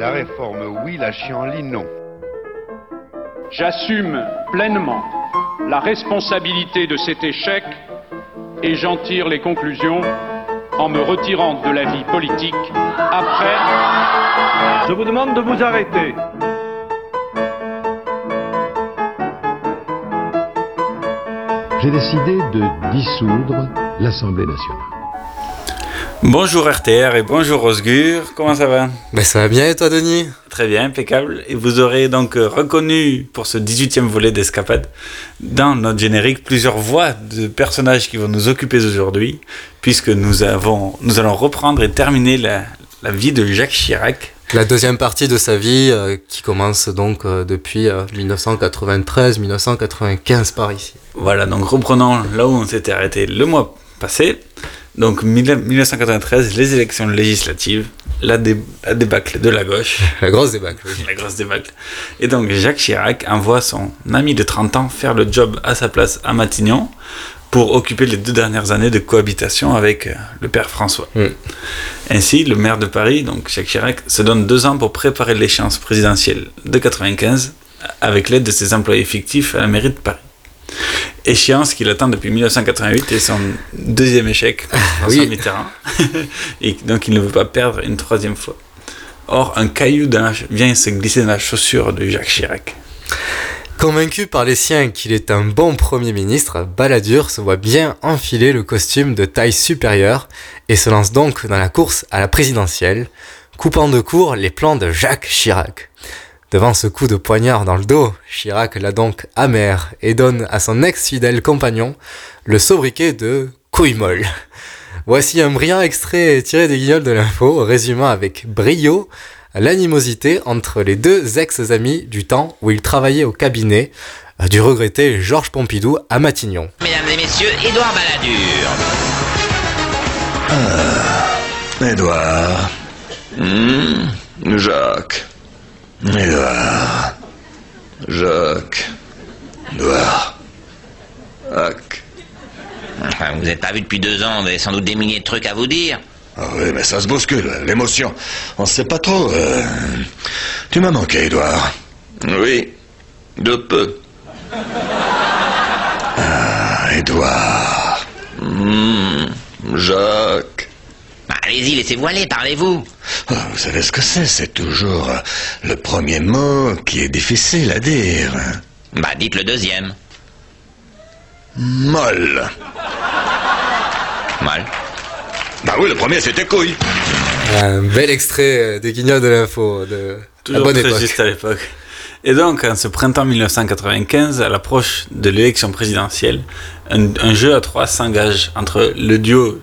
La réforme oui, la chienlit non. J'assume pleinement la responsabilité de cet échec et j'en tire les conclusions en me retirant de la vie politique après. Je vous demande de vous arrêter. J'ai décidé de dissoudre l'Assemblée nationale. Bonjour RTR et bonjour Osgur, comment ça va? Ben Ça va bien et toi Denis? Très bien, impeccable. Et vous aurez donc reconnu pour ce 18e volet d'Escapade dans notre générique plusieurs voix de personnages qui vont nous occuper aujourd'hui puisque nous, avons, nous allons reprendre et terminer la, la vie de Jacques Chirac. La deuxième partie de sa vie euh, qui commence donc euh, depuis euh, 1993-1995 par ici. Voilà, donc reprenons là où on s'était arrêté le mois passé. Donc 1993, les élections législatives, la, dé la débâcle de la gauche. La grosse débâcle, oui. La grosse débâcle. Et donc Jacques Chirac envoie son ami de 30 ans faire le job à sa place à Matignon pour occuper les deux dernières années de cohabitation avec euh, le père François. Mm. Ainsi, le maire de Paris, donc Jacques Chirac, se donne deux ans pour préparer l'échéance présidentielle de 95 avec l'aide de ses employés fictifs à la mairie de Paris. Échéance qu'il attend depuis 1988 et son deuxième échec, François Oui. Mitterrand. et donc il ne veut pas perdre une troisième fois. Or, un caillou dans la vient se glisser dans la chaussure de Jacques Chirac. Convaincu par les siens qu'il est un bon Premier ministre, Balladur se voit bien enfiler le costume de taille supérieure et se lance donc dans la course à la présidentielle, coupant de court les plans de Jacques Chirac. Devant ce coup de poignard dans le dos, Chirac l'a donc amer et donne à son ex-fidèle compagnon le sobriquet de couille molle. Voici un brillant extrait tiré des guignols de l'info, résumant avec brio l'animosité entre les deux ex-amis du temps où ils travaillaient au cabinet du regretté Georges Pompidou à Matignon. Mesdames et messieurs, Édouard Balladur. Edouard. Hmm, Jacques. Edouard. Jacques. Edouard. Jacques. Enfin, vous n'êtes pas vu depuis deux ans, vous avez sans doute des milliers de trucs à vous dire. Ah oui, mais ça se bouscule, l'émotion. On sait pas trop. euh, Tu m'as manqué, Edouard. Oui, de peu. Ah, Edouard. Hmm, Jacques. Allez-y, laissez-vous aller, parlez-vous. Ah, Vous savez ce que c'est C'est toujours euh, le premier mot qui est difficile à dire. Bah, dites le deuxième. Molle. Mal. Bah oui, le premier c'était couille. Un bel extrait euh, des guignols de l'info de la Toujours bonne très époque. juste à l'époque. Et donc, en ce printemps 1995, à l'approche de l'élection présidentielle, un, un jeu à trois s'engage entre le duo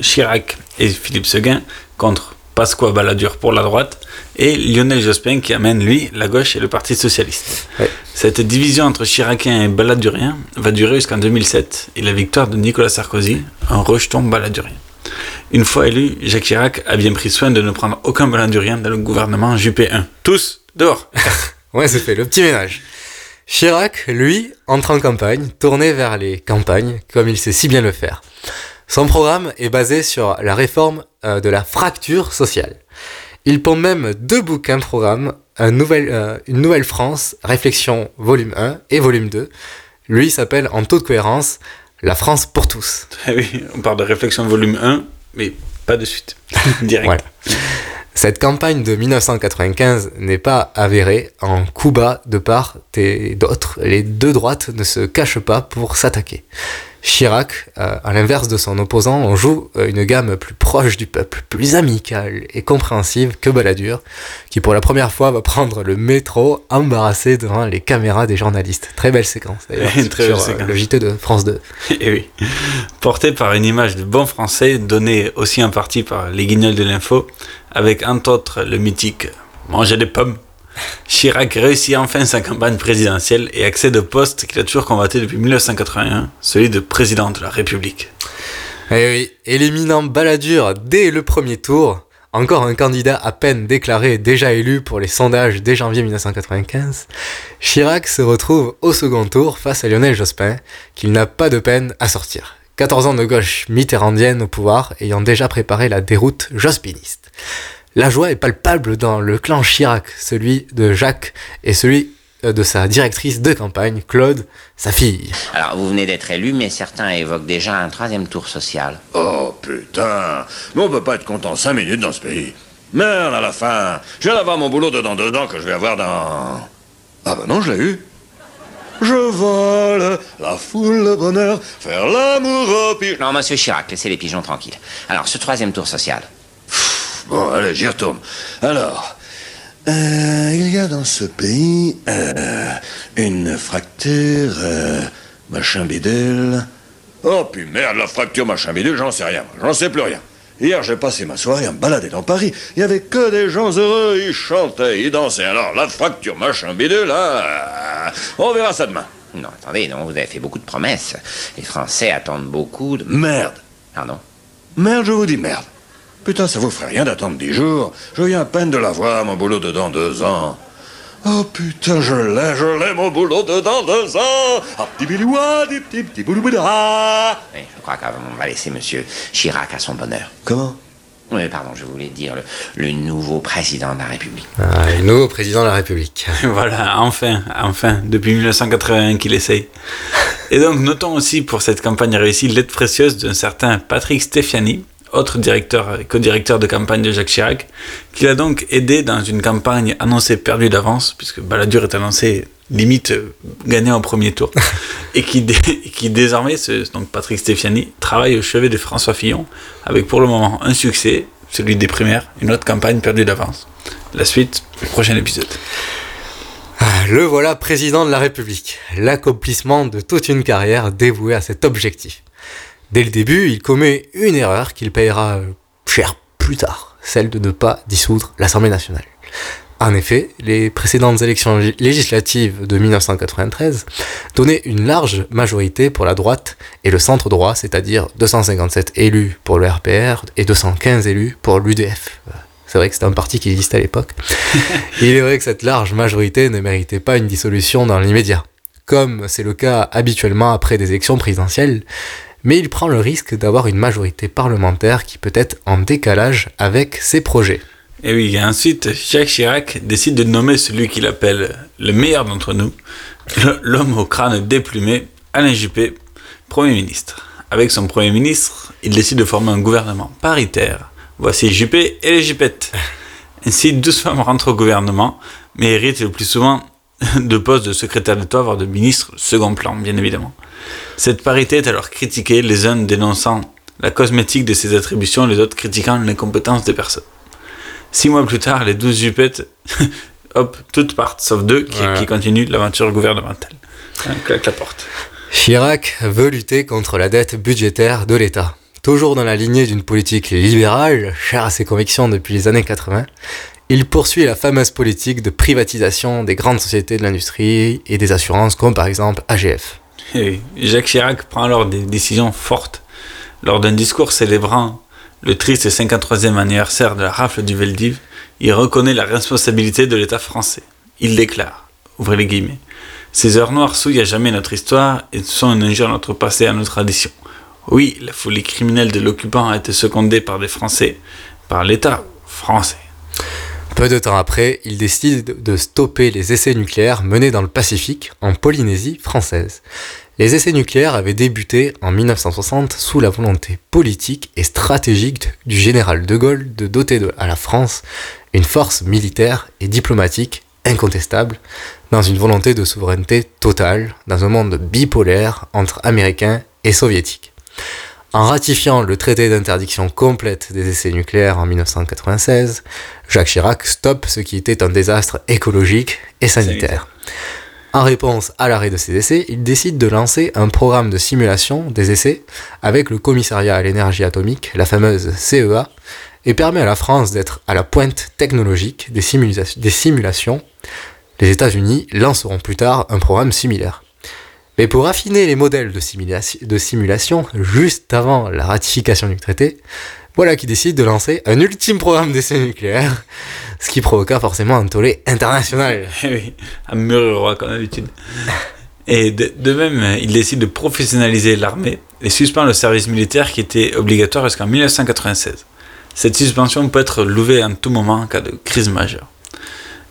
Chirac et Philippe Seguin contre Pasqua Balladur pour la droite et Lionel Jospin qui amène, lui, la gauche et le Parti Socialiste. Ouais. Cette division entre Chiraciens et Balladuriens va durer jusqu'en 2007 et la victoire de Nicolas Sarkozy, un rejeton balladurien. Une fois élu, Jacques Chirac a bien pris soin de ne prendre aucun balladurien dans le gouvernement Juppé 1. Tous dehors Ouais, c'est fait, le petit ménage. Chirac, lui, entre en campagne, tourné vers les campagnes, comme il sait si bien le faire. Son programme est basé sur la réforme euh, de la fracture sociale. Il pond même deux bouquins programme, un nouvel, euh, Une Nouvelle France, Réflexion volume 1 et volume 2. Lui s'appelle en toute cohérence La France pour tous. Ah oui, on parle de réflexion volume 1, mais pas de suite. Direct. Voilà. Cette campagne de 1995 n'est pas avérée en coup bas de part et d'autre. Les deux droites ne se cachent pas pour s'attaquer. Chirac, euh, à l'inverse de son opposant, on joue euh, une gamme plus proche du peuple, plus amicale et compréhensive que Balladur, qui pour la première fois va prendre le métro embarrassé devant les caméras des journalistes. Très belle séquence d'ailleurs Très sur belle euh, séquence. le JT de France 2. Et oui. Porté par une image de bon français, donnée aussi en partie par les guignols de l'info, avec entre autres le mythique Manger des pommes. Chirac réussit enfin sa campagne présidentielle et accède au poste qu'il a toujours combattu depuis 1981, celui de président de la République. Et oui, et l'éminent Balladur dès le premier tour, encore un candidat à peine déclaré, déjà élu pour les sondages dès janvier 1995, Chirac se retrouve au second tour face à Lionel Jospin, qu'il n'a pas de peine à sortir. 14 ans de gauche mitterrandienne au pouvoir, ayant déjà préparé la déroute jospiniste. La joie est palpable dans le clan Chirac, celui de Jacques et celui euh, de sa directrice de campagne, Claude, sa fille. Alors, vous venez d'être élu, mais certains évoquent déjà un troisième tour social. Oh putain Mais on peut pas être content cinq minutes dans ce pays. Merde, à la fin Je viens d'avoir mon boulot dedans deux ans que je vais avoir dans... Ah bah non, je l'ai eu. Je vole la foule, le bonheur, faire l'amour au pigeon. Non, monsieur Chirac, laissez les pigeons tranquilles. Alors, ce troisième tour social. Bon, allez, j'y retourne. Alors, euh, il y a dans ce pays euh, une fracture, euh, machin bidule. Oh, puis merde, la fracture machin bidule, j'en sais rien. J'en sais plus rien. Hier, j'ai passé ma soirée à me balader dans Paris. Il y avait que des gens heureux, ils chantaient, ils dansaient. Alors, la fracture machin bidule, là, on verra ça demain. Non, attendez, non, vous avez fait beaucoup de promesses. Les Français attendent beaucoup de... Merde. Pardon Merde, je vous dis merde. Putain, ça vous ferait rien d'attendre dix jours. Je viens à peine de l'avoir, mon boulot dedans deux ans. Oh putain, je l'ai, je l'ai, mon boulot dedans deux ans. Ah, petit biloua, des petits, petits boulou-boula. Oui, je crois qu'on va laisser monsieur Chirac à son bonheur. Comment? Oui, pardon, je voulais dire le, le nouveau président de la République. Ah, le nouveau président de la République. Voilà, enfin, enfin, depuis 1981 qu'il essaye. Et donc, notons aussi pour cette campagne réussie l'aide précieuse d'un certain Patrick Steffiani, autre directeur et co-directeur de campagne de Jacques Chirac, qui l'a donc aidé dans une campagne annoncée perdue d'avance, puisque Balladur est annoncé limite euh, gagné en premier tour, et qui, et qui désormais, donc Patrick Steffiani, travaille au chevet de François Fillon, avec pour le moment un succès, celui des primaires, une autre campagne perdue d'avance. La suite, prochain épisode. Ah, Le voilà président de la République, l'accomplissement de toute une carrière dévouée à cet objectif. Dès le début, il commet une erreur qu'il payera euh, cher plus tard, celle de ne pas dissoudre l'Assemblée nationale. En effet, les précédentes élections lég- législatives de 1993 donnaient une large majorité pour la droite et le centre droit, c'est-à-dire 257 élus pour le RPR et 215 élus pour l'UDF. C'est vrai que c'était un parti qui existait à l'époque. Il est vrai que cette large majorité ne méritait pas une dissolution dans l'immédiat, comme c'est le cas habituellement après des élections présidentielles, mais il prend le risque d'avoir une majorité parlementaire qui peut être en décalage avec ses projets. Et oui, ensuite, Jacques Chirac décide de nommer celui qu'il appelle le meilleur d'entre nous, l'homme au crâne déplumé, Alain Juppé, Premier ministre. Avec son Premier ministre, il décide de former un gouvernement paritaire. Voici Juppé et les Juppettes. Ainsi, 12 femmes rentrent au gouvernement, mais héritent le plus souvent de postes de secrétaire d'État, voire de ministre, second plan, bien évidemment. Cette parité est alors critiquée, les uns dénonçant la cosmétique de ses attributions, les autres critiquant l'incompétence des personnes. Six mois plus tard, les douze jupettes, hop, toutes partent, sauf deux qui, continuent l'aventure gouvernementale. Un claque la porte. Chirac veut lutter contre la dette budgétaire de l'État. Toujours dans la lignée d'une politique libérale, chère à ses convictions depuis les années 80, il poursuit la fameuse politique de privatisation des grandes sociétés de l'industrie et des assurances comme par exemple AGF. Jacques Chirac prend alors des décisions fortes. Lors d'un discours célébrant le triste 53e anniversaire de la rafle du Veldiv, il reconnaît la responsabilité de l'État français. Il déclare, ouvrez les guillemets, Ces heures noires souillent à jamais notre histoire et sont une injure à notre passé et à nos traditions. Oui, la folie criminelle de l'occupant a été secondée par des Français, par l'État français. Peu de temps après, il décide de stopper les essais nucléaires menés dans le Pacifique, en Polynésie française. Les essais nucléaires avaient débuté en 1960 sous la volonté politique et stratégique du général de Gaulle de doter à la France une force militaire et diplomatique incontestable, dans une volonté de souveraineté totale, dans un monde bipolaire entre Américains et soviétique. En ratifiant le traité d'interdiction complète des essais nucléaires en 1996, Jacques Chirac stoppe ce qui était un désastre écologique et sanitaire. En réponse à l'arrêt de ces essais, il décide de lancer un programme de simulation des essais avec le commissariat à l'énergie atomique, la fameuse CEA, et permet à la France d'être à la pointe technologique des, des simulations. Les États-Unis lanceront plus tard un programme similaire. Mais pour affiner les modèles de, simulation juste avant la ratification du traité, voilà qui décide de lancer un ultime programme d'essai nucléaire, ce qui provoqua forcément un tollé international. Oui, un mur roi comme d'habitude. Et de, de, même, il décide de professionnaliser l'armée et suspend le service militaire qui était obligatoire jusqu'en 1996. Cette suspension peut être levée en tout moment en cas de crise majeure.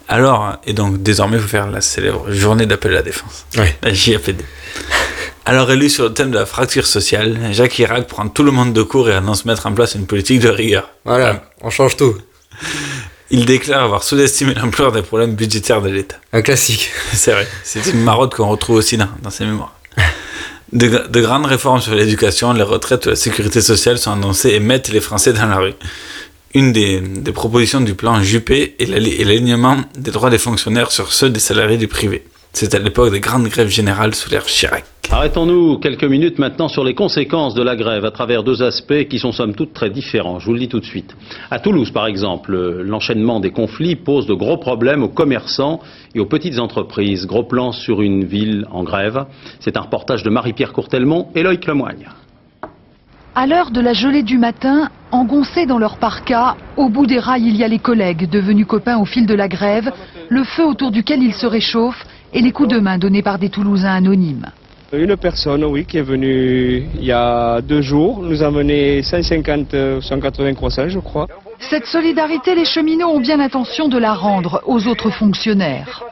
Alors, et donc désormais, il faut faire la célèbre journée d'appel à la défense, oui. la JAPD. Alors élu sur le thème de la fracture sociale, Jacques Chirac prend tout le monde de court et annonce mettre en place une politique de rigueur. Voilà, on change tout. Il déclare avoir sous-estimé l'ampleur des problèmes budgétaires de l'État. Un classique. C'est vrai, c'est une marotte qu'on retrouve aussi dans, dans ses mémoires. De, de, grandes réformes sur l'éducation, les retraites ou la sécurité sociale sont annoncées et mettent les Français dans la rue. Une des, propositions du plan Juppé est l'alignement des droits des fonctionnaires sur ceux des salariés du privé. C'est à l'époque des grandes grèves générales sous l'ère Chirac. Arrêtons-nous quelques minutes maintenant sur les conséquences de la grève à travers deux aspects qui sont somme toute très différents. Je vous le dis tout de suite. À Toulouse, par exemple, l'enchaînement des conflits pose de gros problèmes aux commerçants et aux petites entreprises. Gros plan sur une ville en grève. C'est un reportage de Marie-Pierre Courtelmont et Loïc Lemoigne. À l'heure de la gelée du matin, engoncés dans leur parka, au bout des rails, il y a les collègues, devenus copains au fil de la grève, le feu autour duquel ils se réchauffent et les coups de main donnés par des Toulousains anonymes. Une personne, oui, qui est venue il y a deux jours, nous a mené 150, 180 croissants, je crois. Cette solidarité, les cheminots ont bien l'intention de la rendre aux autres fonctionnaires.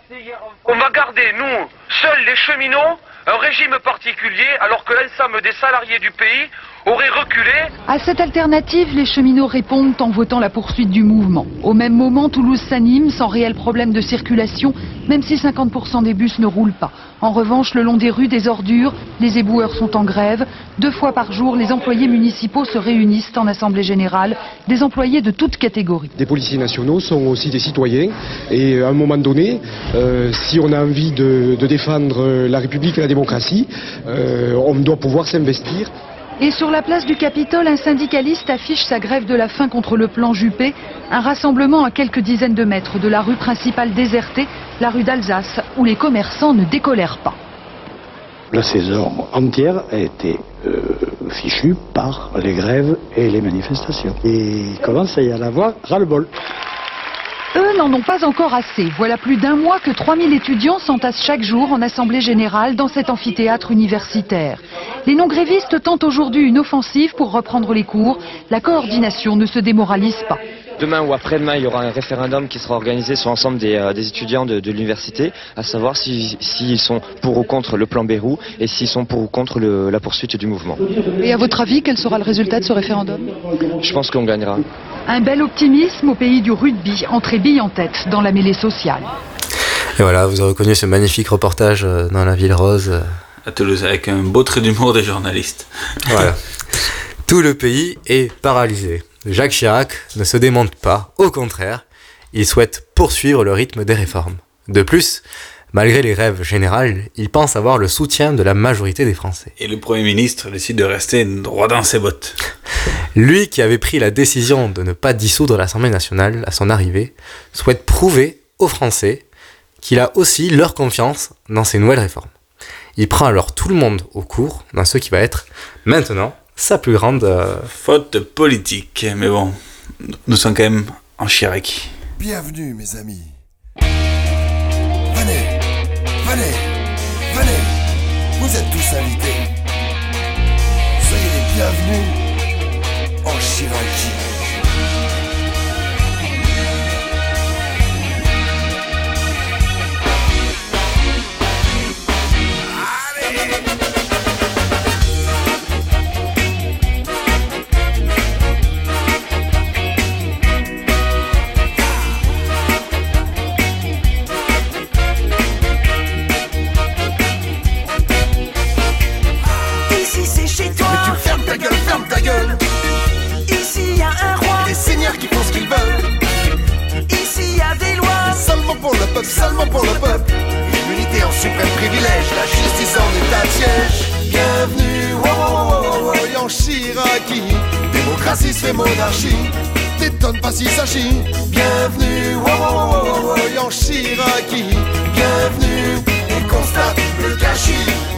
On va garder, nous, seuls les cheminots, un régime particulier, alors que l'ensemble des salariés du pays auraient reculé. À cette alternative, les cheminots répondent en votant la poursuite du mouvement. Au même moment, Toulouse s'anime sans réel problème de circulation, même si 50% des bus ne roulent pas. En revanche, le long des rues des ordures, les éboueurs sont en grève. Deux fois par jour, les employés municipaux se réunissent en assemblée générale, des employés de toutes catégories. Des policiers nationaux sont aussi des citoyens et à un moment donné, euh, si on a envie de, de, défendre la République et la démocratie, euh, on doit pouvoir s'investir. Et sur la place du Capitole, un syndicaliste affiche sa grève de la faim contre le plan Juppé, un rassemblement à quelques dizaines de mètres de la rue principale désertée, la rue d'Alsace, où les commerçants ne décolèrent pas. La saison entière a été euh, fichue par les grèves et les manifestations. Et il commence à y en avoir ras-le-bol. Eux n'en ont pas encore assez. Voilà plus d'un mois que 3000 étudiants s'entassent chaque jour en assemblée générale dans cet amphithéâtre universitaire. Les non-grévistes tentent aujourd'hui une offensive pour reprendre les cours. La coordination ne se démoralise pas. Demain ou après-demain, il y aura un référendum qui sera organisé sur l'ensemble des, euh, des, étudiants de, de l'université, à savoir s'ils si, si sont pour ou contre le plan Bérou et s'ils sont pour ou contre le, la poursuite du mouvement. Et à votre avis, quel sera le résultat de ce référendum? Je pense qu'on gagnera. Un bel optimisme au pays du rugby, entrée bille en tête dans la mêlée sociale. Et voilà, vous avez reconnu ce magnifique reportage euh, dans la ville rose. À Toulouse, avec un beau trait d'humour des journalistes. Voilà. Tout le pays est paralysé. Jacques Chirac ne se démonte pas, au contraire, il souhaite poursuivre le rythme des réformes. De plus, malgré les rêves générales, il pense avoir le soutien de la majorité des Français. Et le Premier ministre décide de rester droit dans ses bottes. Lui qui avait pris la décision de ne pas dissoudre l'Assemblée nationale à son arrivée, souhaite prouver aux Français qu'il a aussi leur confiance dans ces nouvelles réformes. Il prend alors tout le monde au cours dans ce qui va être maintenant sa plus grande euh... faute politique. Mais bon, nous sommes quand même en Chirac. Bienvenue, mes amis. Venez, venez. Vous êtes tous invités. Soyez les bienvenus en Chiraki. Seulement pour le peuple. L'immunité en suprême privilège, la justice en état de siège. Bienvenue, oh, oh, oh, en Chiraki. Démocratie se fait monarchie. T'étonne pas s'il s'agit. Bienvenue, oh, oh, oh, en Chiraki. Bienvenue, et constate le gâchis.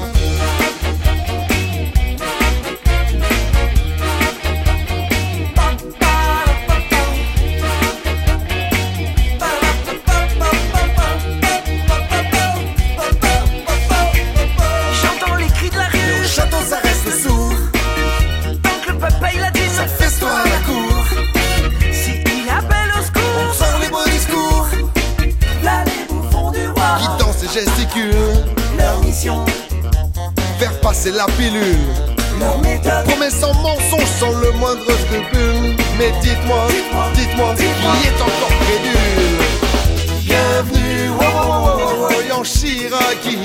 Passer la pilule. Promesse sans mensonge, sans le moindre scrupule. Mais dites-moi, dites-moi, qui est encore crédule? Bienvenue, oh, oh, oh, oh, en Chiraki.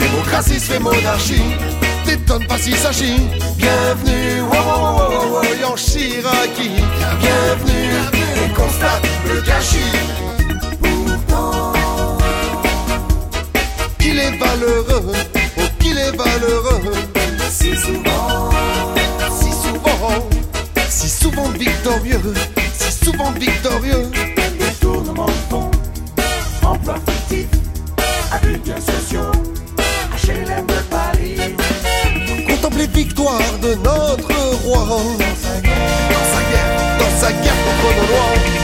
Démocratie se fait monarchie. T'étonne pas s'il s'agit. Bienvenue, oh, oh, oh, oh, en Chiraki. Bienvenue, et constate le gâchis. Pourtant, il est valeureux, oh qu'il est valeureux. Si souvent. Si souvent, si souvent victorieux, si souvent victorieux. Détournement de fonds. Emploi fictif. Abus de biens sociaux. HLM de Paris. Contemple les victoires de notre roi. Dans sa guerre, dans sa guerre, dans sa guerre contre nos lois.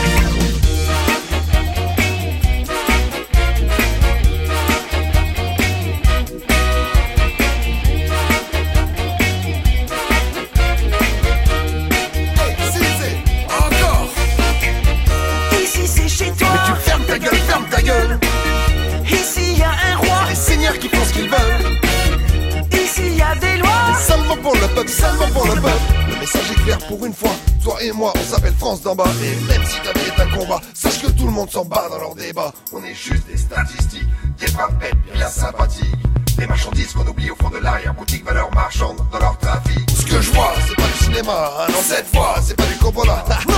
D'en bas. Et même si ta vie est un combat, sache que tout le monde s'en bat dans leur débat. On est juste des statistiques, des bêtes, bien sympathiques. Des marchandises qu'on oublie au fond de l'arrière-boutique, valeurs marchandes dans leur trafic. Ce que je vois, c'est pas du cinéma. Ah non, cette fois, c'est pas du Coppola.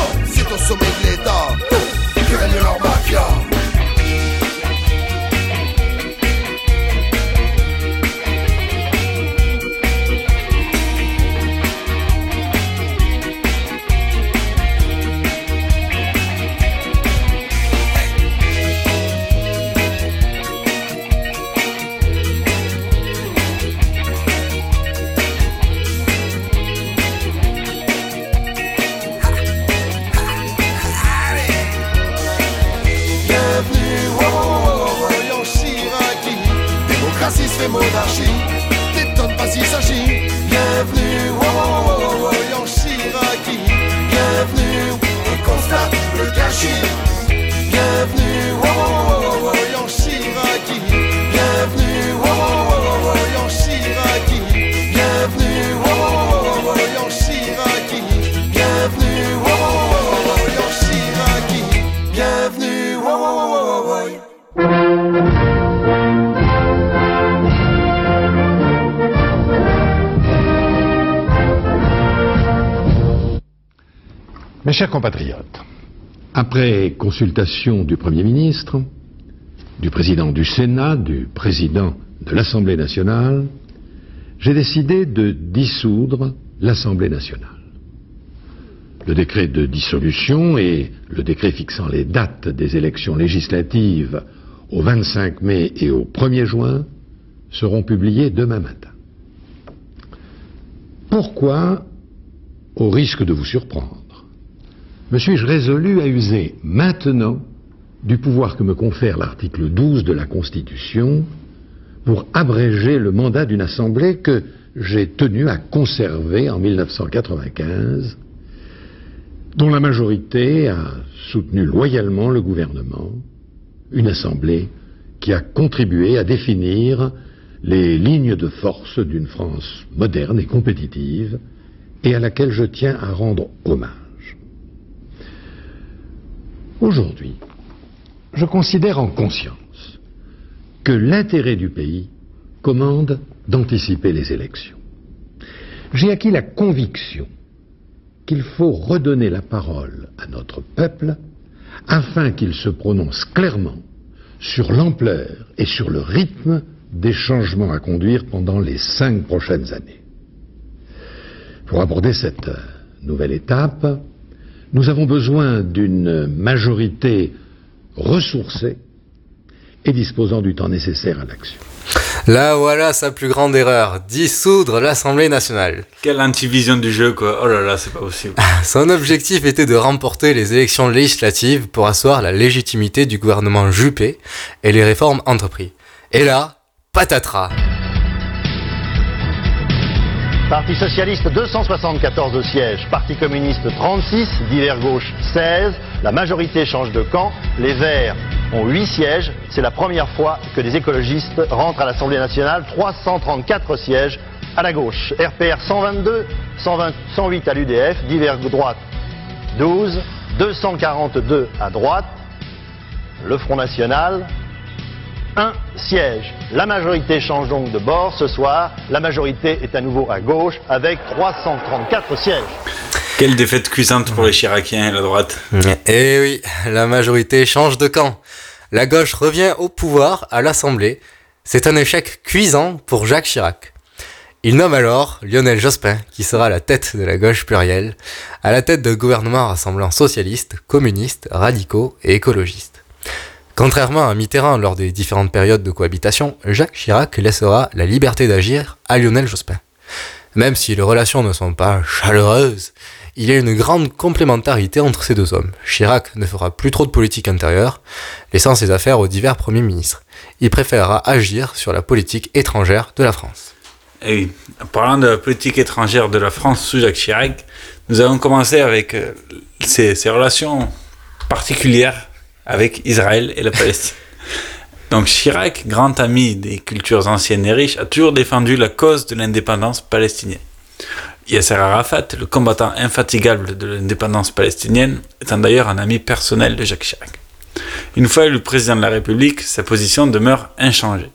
Mes chers compatriotes, après consultation du Premier ministre, du président du Sénat, du président de l'Assemblée nationale, j'ai décidé de dissoudre l'Assemblée nationale. Le décret de dissolution et le décret fixant les dates des élections législatives au 25 mai et au 1er juin seront publiés demain matin. Pourquoi, au risque de vous surprendre, me suis-je résolu à user maintenant du pouvoir que me confère l'article 12 de la Constitution pour abréger le mandat d'une Assemblée que j'ai tenu à conserver en 1995, dont la majorité a soutenu loyalement le gouvernement, une Assemblée qui a contribué à définir les lignes de force d'une France moderne et compétitive et à laquelle je tiens à rendre hommage. Aujourd'hui, je considère en conscience que l'intérêt du pays commande d'anticiper les élections. J'ai acquis la conviction qu'il faut redonner la parole à notre peuple afin qu'il se prononce clairement sur l'ampleur et sur le rythme des changements à conduire pendant les cinq prochaines années. Pour aborder cette euh, nouvelle étape, nous avons besoin d'une majorité ressourcée et disposant du temps nécessaire à l'action. Là voilà sa plus grande erreur, dissoudre l'Assemblée nationale. Quelle antivision du jeu, quoi. Oh là là, c'est pas possible. Son objectif était de remporter les élections législatives pour asseoir la légitimité du gouvernement Juppé et les réformes entreprises. Et là, patatras. Parti socialiste 274 sièges, Parti communiste 36, divers gauche 16, la majorité change de camp, les Verts ont 8 sièges, c'est la première fois que des écologistes rentrent à l'Assemblée nationale, 334 sièges à la gauche, RPR 122, 120, 108 à l'UDF, divers droite 12, 242 à droite, le Front National un siège. La majorité change donc de bord ce soir. La majorité est à nouveau à gauche avec 334 sièges. Quelle défaite cuisante pour les Chiraciens et la droite. Eh oui, la majorité change de camp. La gauche revient au pouvoir à l'Assemblée. C'est un échec cuisant pour Jacques Chirac. Il nomme alors Lionel Jospin, qui sera la tête de la gauche plurielle, à la tête de gouvernements rassemblant socialistes, communistes, radicaux et écologistes. Contrairement à Mitterrand lors des différentes périodes de cohabitation, Jacques Chirac laissera la liberté d'agir à Lionel Jospin. Même si les relations ne sont pas chaleureuses, il y a une grande complémentarité entre ces deux hommes. Chirac ne fera plus trop de politique intérieure, laissant ses affaires aux divers premiers ministres. Il préférera agir sur la politique étrangère de la France. Et oui, en parlant de la politique étrangère de la France sous Jacques Chirac, nous avons commencé avec euh, ces, ces relations particulières avec Israël et la Palestine. Donc Chirac, grand ami des cultures anciennes et riches, a toujours défendu la cause de l'indépendance palestinienne. Yasser Arafat, le combattant infatigable de l'indépendance palestinienne, étant d'ailleurs un ami personnel de Jacques Chirac. Une fois élu président de la République, sa position demeure inchangée.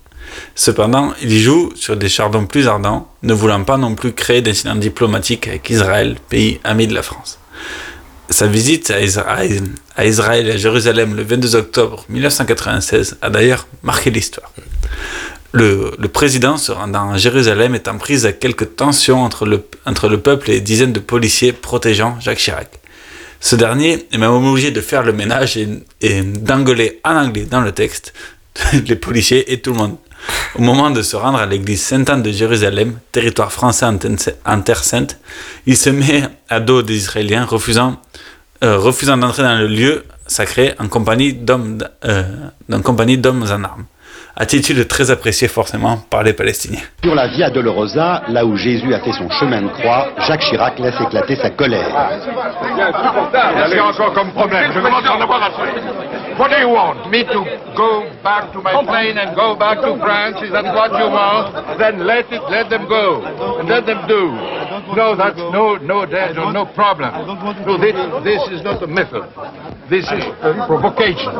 Cependant, il y joue sur des chardons plus ardents, ne voulant pas non plus créer d'incidents diplomatiques avec Israël, pays ami de la France. Sa visite à Israël, et à Jérusalem le 22 octobre 1996 a d'ailleurs marqué l'histoire. Le, président se rendant à Jérusalem est en prise à quelques tensions entre le, peuple et dizaines de policiers protégeant Jacques Chirac. Ce dernier est même obligé de faire le ménage et, et d'engueuler en anglais dans le texte les policiers et tout le monde. Au moment de se rendre à l'église Sainte-Anne de Jérusalem, territoire français en Terre Sainte, il se met à dos des Israéliens, refusant, euh, refusant d'entrer dans le lieu sacré en compagnie d'hommes euh, en armes. Attitude très appréciée forcément par les Palestiniens. Sur la Via Dolorosa, là où Jésus a fait son chemin de croix, Jacques Chirac laisse éclater sa colère. Qu'est-ce qu'il y a encore comme problème? Je commence à en avoir assez. What do you want? Me to go back to my plane and go back to France? Is that what you want? Then let it, let them go, and let them do. No, that's no, no, there's no, no problem. No, this, this is not a method. This is a provocation.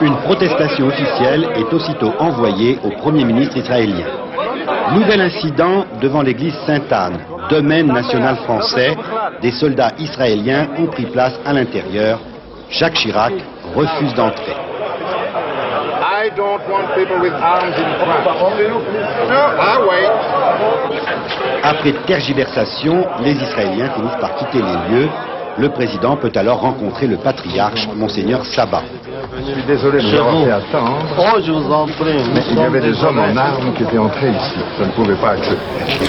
Une protestation officielle est aussitôt envoyée au Premier ministre israélien. Nouvel incident devant l'église Sainte-Anne, domaine national français. Des soldats israéliens ont pris place à l'intérieur. Jacques Chirac refuse d'entrer. I don't want people with arms in France. No, I wait. Après tergiversation, les Israéliens finissent par quitter les lieux. Le président peut alors rencontrer le patriarche, Monseigneur Sabat. Je suis désolé de vous avoir fait attendre. Oh, je vous en prie. Mais il y avait des hommes en armes qui étaient entrés ici. Je ne pouvais pas accepter.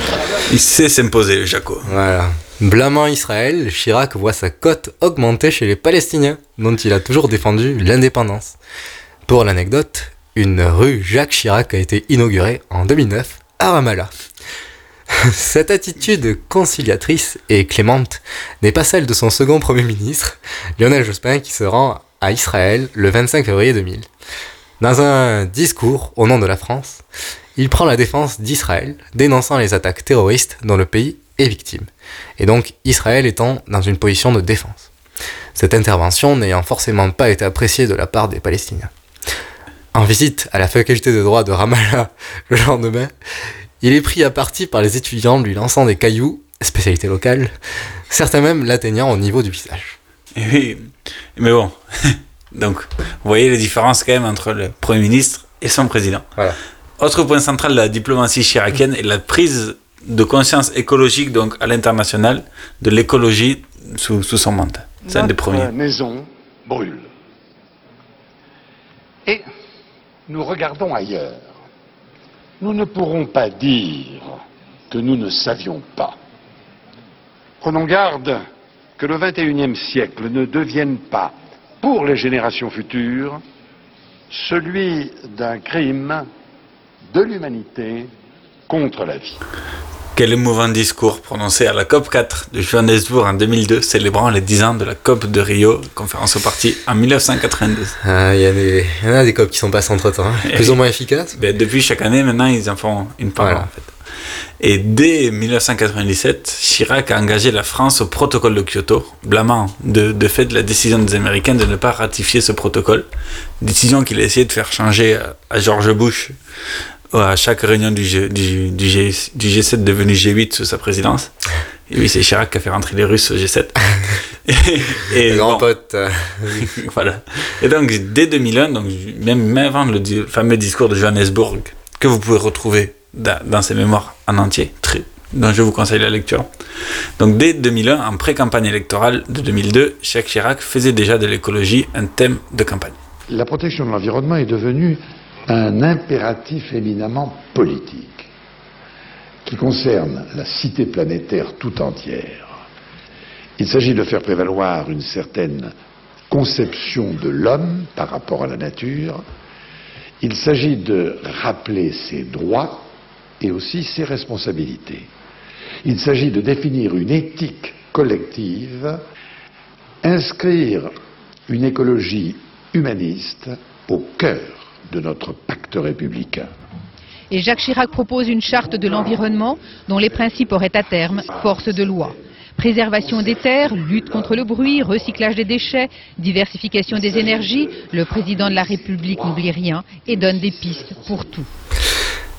Il sait s'imposer, le Jaco. Voilà. Blâmant Israël, Chirac voit sa cote augmenter chez les Palestiniens, dont il a toujours défendu l'indépendance. Pour l'anecdote, une rue Jacques Chirac a été inaugurée en 2009 à Ramallah. Cette attitude conciliatrice et clémente n'est pas celle de son second Premier ministre, Lionel Jospin, qui se rend à Israël le 25 février 2000. Dans un discours au nom de la France, il prend la défense d'Israël, dénonçant les attaques terroristes dont le pays est victime, et donc Israël étant dans une position de défense. Cette intervention n'ayant forcément pas été appréciée de la part des Palestiniens. En visite à la faculté de droit de Ramallah le lendemain, il est pris à partie par les étudiants lui lançant des cailloux, spécialité locale, certains même l'atteignant au niveau du visage. Oui, mais bon, Donc, vous voyez les différences quand même entre le Premier ministre et son président. Autre point central de la diplomatie chiracienne est la prise de conscience écologique donc à l'international de l'écologie sous, sous son mandat. C'est un des premiers. Maison brûle. Et nous regardons ailleurs. Nous ne pourrons pas dire que nous ne savions pas. Prenons garde que le XXIe siècle ne devienne pas, pour les générations futures, celui d'un crime de l'humanité contre la vie. Quel émouvant discours prononcé à la COP 4 de Johannesburg en 2002, célébrant les 10 ans de la COP de Rio, conférence au parti en 1992. Ah, Il y, y en a des COP qui sont passés entre temps, plus ou moins efficaces. Ben, depuis chaque année, maintenant, ils en font une par an, en fait. Et dès 1997, Chirac a engagé la France au protocole de Kyoto, blâmant de, de fait la décision des Américains de ne pas ratifier ce protocole. Décision qu'il a essayé de faire changer à, George Bush à chaque réunion du, G, du, du, G, du G7 devenu G8 sous sa présidence. Et oui, c'est Chirac qui a fait rentrer les Russes au G7. et, et grand bon, pote. euh, voilà. Et donc, dès 2001, donc, même, même avant le fameux discours de Johannesburg, que vous pouvez retrouver da- dans ses mémoires en entier, très, dont je vous conseille la lecture. Donc, dès 2001, en pré-campagne électorale de 2002, Jacques Chirac faisait déjà de l'écologie un thème de campagne. La protection de l'environnement est devenue un impératif éminemment politique qui concerne la cité planétaire tout entière. Il s'agit de faire prévaloir une certaine conception de l'homme par rapport à la nature. Il s'agit de rappeler ses droits et aussi ses responsabilités. Il s'agit de définir une éthique collective, inscrire une écologie humaniste au cœur de notre pacte républicain. Et Jacques Chirac propose une charte de l'environnement dont les principes auraient à terme force de loi. Préservation des terres, lutte contre le bruit, recyclage des déchets, diversification des énergies, le président de la République n'oublie rien et donne des pistes pour tout.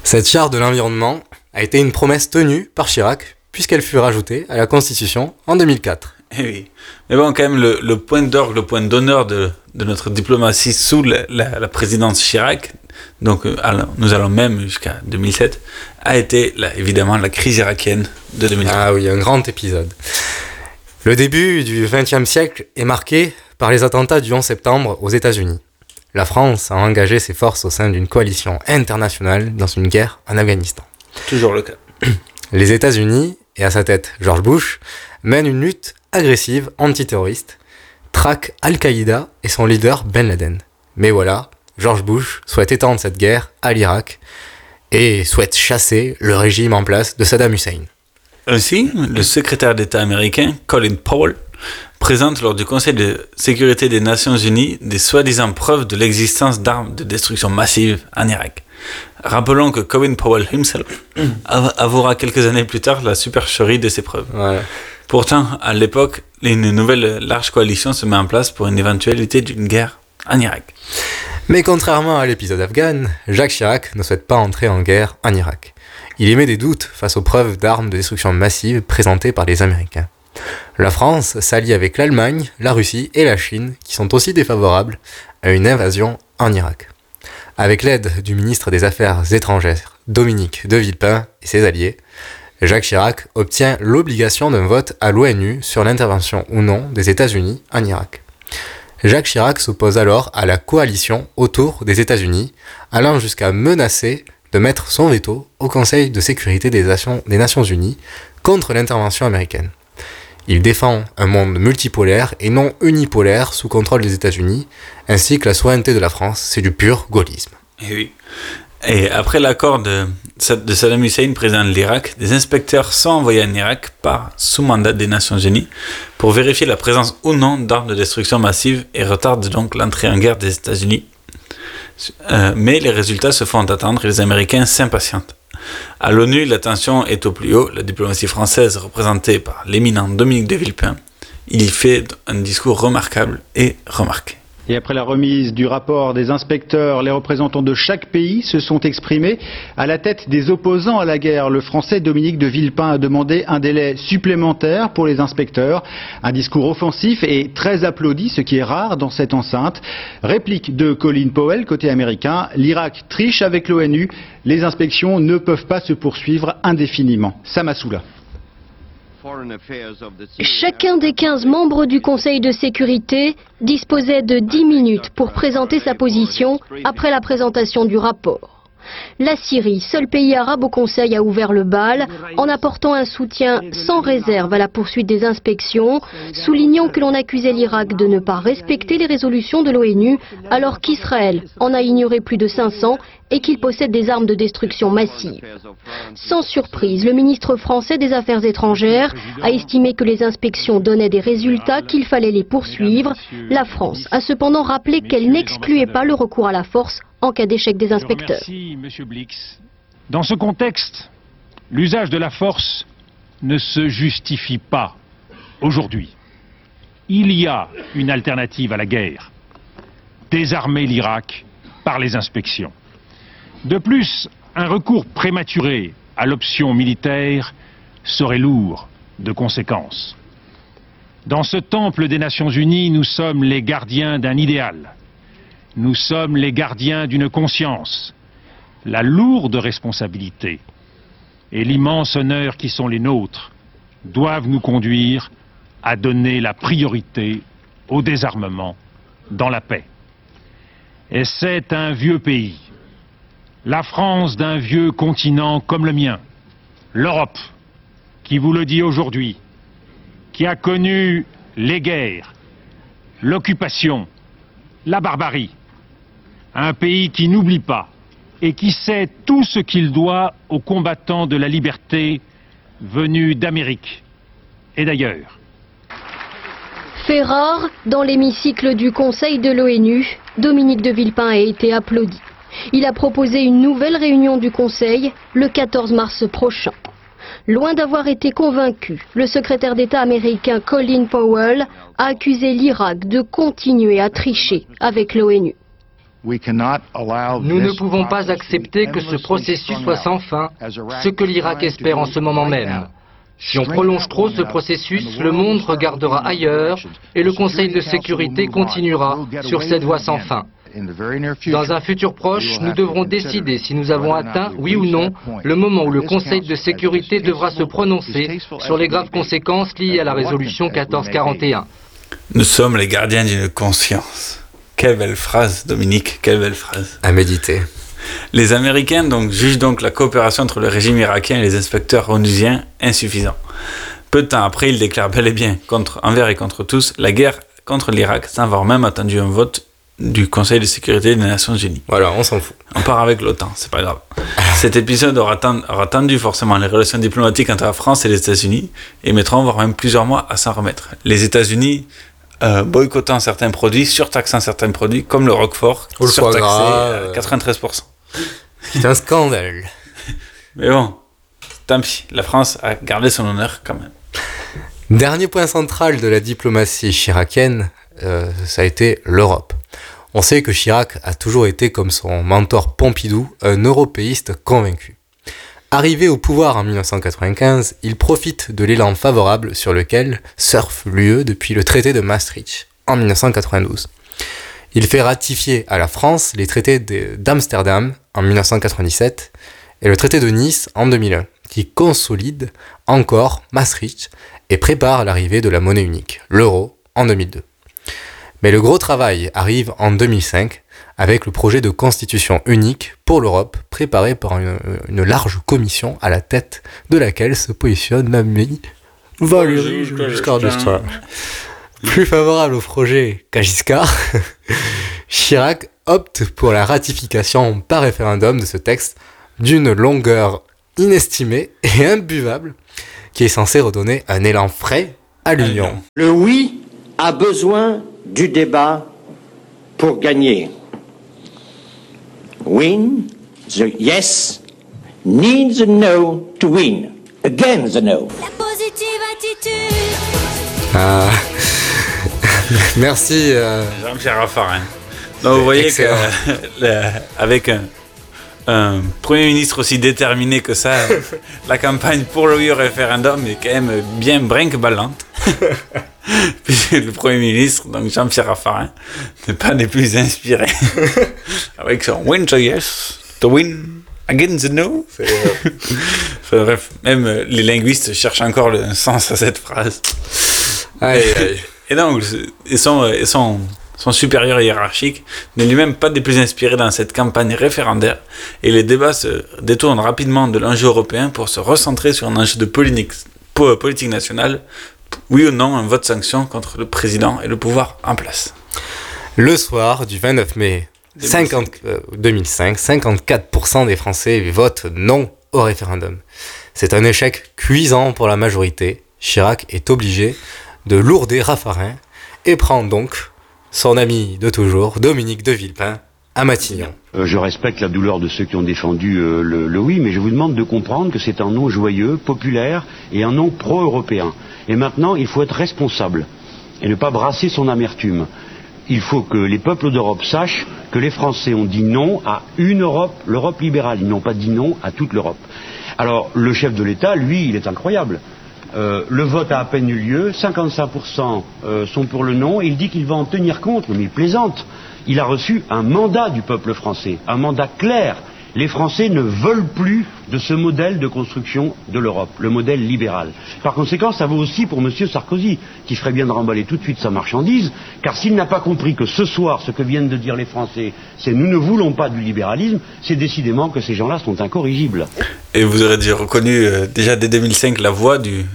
Cette charte de l'environnement a été une promesse tenue par Chirac, puisqu'elle fut rajoutée à la Constitution en 2004. Eh oui. Mais bon, quand même, le, le point d'orgue, le point d'honneur de, de notre diplomatie sous la, la- la présidence Chirac, donc euh, nous allons même jusqu'à 2007, a été là, évidemment la crise irakienne de 2004. Ah oui, un grand épisode. Le début du XXe siècle est marqué par les attentats du 11 septembre aux États-Unis. La France a engagé ses forces au sein d'une coalition internationale dans une guerre en Afghanistan. Toujours le cas. Les États-Unis, et à sa tête George Bush, mènent une lutte agressive antiterroriste, traquent Al-Qaïda et son leader Ben Laden. Mais voilà, George Bush souhaite étendre cette guerre à l'Irak et souhaite chasser le régime en place de Saddam Hussein. Ainsi, le secrétaire d'État américain, Colin Powell, présente lors du Conseil de sécurité des Nations Unies des soi-disant preuves de l'existence d'armes de destruction massive en Irak. Rappelons que Colin Powell himself av- avouera quelques années plus tard la supercherie de ces preuves. Pourtant, à l'époque, une nouvelle large coalition se met en place pour une éventualité d'une guerre en Irak. Mais contrairement à l'épisode afghan, Jacques Chirac ne souhaite pas entrer en guerre en Irak. Il émet des doutes face aux preuves d'armes de destruction massive présentées par les Américains. La France s'allie avec l'Allemagne, la Russie et la Chine, qui sont aussi défavorables à une invasion en Irak. Avec l'aide du ministre des Affaires étrangères, Dominique de Villepin et ses alliés, Jacques Chirac obtient l'obligation d'un vote à l'ONU sur l'intervention ou non des États-Unis en Irak. Jacques Chirac s'oppose alors à la coalition autour des États-Unis, allant jusqu'à menacer de mettre son veto au Conseil de sécurité des Nations, Unies contre l'intervention américaine. Il défend un monde multipolaire et non unipolaire sous contrôle des États-Unis, ainsi que la souveraineté de la France, c'est du pur gaullisme. Et oui. Et après l'accord de, Saddam Hussein, président de l'Irak, des inspecteurs sont envoyés en Irak par sous mandat des Nations Unies pour vérifier la présence ou non d'armes de destruction massive et retardent donc l'entrée en guerre des États-Unis. Euh, mais les résultats se font attendre et les Américains s'impatientent. À l'ONU, la tension est au plus haut. La diplomatie française, représentée par l'éminent Dominique de Villepin, il y fait un discours remarquable et remarqué. Et après la remise du rapport des inspecteurs, les représentants de chaque pays se sont exprimés. À la tête des opposants à la guerre, le français Dominique de Villepin a demandé un délai supplémentaire pour les inspecteurs. Un discours offensif et très applaudi, ce qui est rare dans cette enceinte. Réplique de Colin Powell, côté américain. L'Irak triche avec l'ONU. Les inspections ne peuvent pas se poursuivre indéfiniment. Samasoula. Chacun des 15 membres du Conseil de sécurité disposait de 10 minutes pour présenter sa position après la présentation du rapport. La Syrie, seul pays arabe au Conseil, a ouvert le bal en apportant un soutien sans réserve à la poursuite des inspections, soulignant que l'on accusait l'Irak de ne pas respecter les résolutions de l'ONU alors qu'Israël en a ignoré plus de 500 et qu'il possède des armes de destruction massive. Sans surprise, le ministre français des Affaires étrangères a estimé que les inspections donnaient des résultats qu'il fallait les poursuivre. La France a cependant rappelé qu'elle n'excluait pas le recours à la force en cas d'échec des inspecteurs. Merci, Monsieur Blix. Dans ce contexte, l'usage de la force ne se justifie pas aujourd'hui. Il y a une alternative à la guerre. Désarmer l'Irak par les inspections. De plus, un recours prématuré à l'option militaire serait lourd de conséquences. Dans ce temple des Nations Unies, nous sommes les gardiens d'un idéal. Nous sommes les gardiens d'une conscience. La lourde responsabilité et l'immense honneur qui sont les nôtres doivent nous conduire à donner la priorité au désarmement dans la paix. Et c'est un vieux pays, la France d'un vieux continent comme le mien, l'Europe, qui vous le dit aujourd'hui, qui a connu les guerres, l'occupation, la barbarie, un pays qui n'oublie pas et qui sait tout ce qu'il doit aux combattants de la liberté venus d'Amérique et d'ailleurs. Fait dans l'hémicycle du Conseil de l'ONU, Dominique de Villepin a été applaudi. Il a proposé une nouvelle réunion du Conseil le 14 mars prochain. Loin d'avoir été convaincu, le secrétaire d'État américain Colin Powell a accusé l'Irak de continuer à tricher avec l'ONU. Nous ne pouvons pas accepter que ce processus soit sans fin, ce que l'Irak espère en ce moment même. Si on prolonge trop ce processus, le monde regardera ailleurs et le Conseil de sécurité continuera sur cette voie sans fin. Dans un futur proche, nous devrons décider si nous avons atteint, oui ou non, le moment où le Conseil de sécurité devra se prononcer sur les graves conséquences liées à la résolution 1441. Nous sommes les gardiens d'une conscience. Quelle belle phrase, Dominique, quelle belle phrase. À méditer. Les Américains donc, jugent donc la coopération entre le régime irakien et les inspecteurs onusiens insuffisant. Peu de temps après, ils déclarent bel et bien, contre, envers et contre tous, la guerre contre l'Irak, sans avoir même attendu un vote du Conseil de sécurité des Nations Unies. Voilà, on s'en fout. On part avec l'OTAN, c'est pas grave. Cet épisode aura, ten- aura tendu forcément les relations diplomatiques entre la France et les États-Unis et mettra voire même plusieurs mois à s'en remettre. Les États-Unis euh, boycottant certains produits, surtaxant certains produits, comme le Roquefort, Ou le foie surtaxé à 93%. C'est un scandale. Mais bon, tant pis, la France a gardé son honneur quand même. Dernier point central de la diplomatie chiracienne, euh, ça a été l'Europe. On sait que Chirac a toujours été, comme son mentor Pompidou, un européiste convaincu. Arrivé au pouvoir en 1995, il profite de l'élan favorable sur lequel surfe l'UE depuis le traité de Maastricht en 1992. Il fait ratifier à la France les traités d'Amsterdam en 1997 et le traité de Nice en 2001, qui consolide encore Maastricht et prépare l'arrivée de la monnaie unique, l'euro, en 2002. Mais le gros travail arrive en 2005 avec le projet de constitution unique pour l'Europe préparé par une, une large commission à la tête de laquelle se positionne l'ami Valéry Giscard d'Estaing. Plus favorable au projet qu'à Giscard, Chirac opte pour la ratification par référendum de ce texte d'une longueur inestimée et imbuvable qui est censé redonner un élan frais à l'Union. Le oui a besoin du débat pour gagner. Win, the yes needs the no to win. Again the no. Positive attitude. Ah. Merci. Euh... Jean-Pierre Raffarin. Donc vous voyez que avec un, un, Premier ministre aussi déterminé que ça, la campagne pour le oui au référendum est quand même bien brinque-ballante. Le Premier ministre, donc Jean-Pierre Raffarin, n'est pas des plus inspirés. avec son win to yes, to win against the no. enfin, bref, même les linguistes cherchent encore le sens à cette phrase. Aïe, aïe. Et donc, ils sont, ils sont son supérieur hiérarchique, n'est lui-même pas des plus inspirés dans cette campagne référendaire, et les débats se détournent rapidement de l'enjeu européen pour se recentrer sur un enjeu de politique, politique nationale, oui ou non un vote sanction contre le président et le pouvoir en place. Le soir du 29 mai 50, euh, 2005, 54% des Français votent non au référendum. C'est un échec cuisant pour la majorité. Chirac est obligé de lourder Raffarin et prend donc son ami de toujours, Dominique de Villepin, Euh, je respecte la douleur de ceux qui ont défendu euh, le, oui, mais je vous demande de comprendre que c'est un nom joyeux, populaire et un nom pro-européen. Et maintenant, il faut être responsable et ne pas brasser son amertume. Il faut que les peuples d'Europe sachent que les Français ont dit non à une Europe, l'Europe libérale. Ils n'ont pas dit non à toute l'Europe. Alors, le chef de l'État, lui, il est incroyable. Euh, le vote a à peine eu lieu, 55% euh, sont pour le non, et il dit qu'il va en tenir compte, mais il plaisante. Il a reçu un mandat du peuple français, un mandat clair. Les Français ne veulent plus de ce modèle de construction de l'Europe, le modèle libéral. Par conséquent, ça vaut aussi pour M. Sarkozy, qui ferait bien de remballer tout de suite sa marchandise, car s'il n'a pas compris que ce soir, ce que viennent de dire les Français, c'est nous ne voulons pas du libéralisme, c'est décidément que ces gens-là sont incorrigibles. Et vous aurez déjà reconnu euh, déjà dès 2005 la voix du,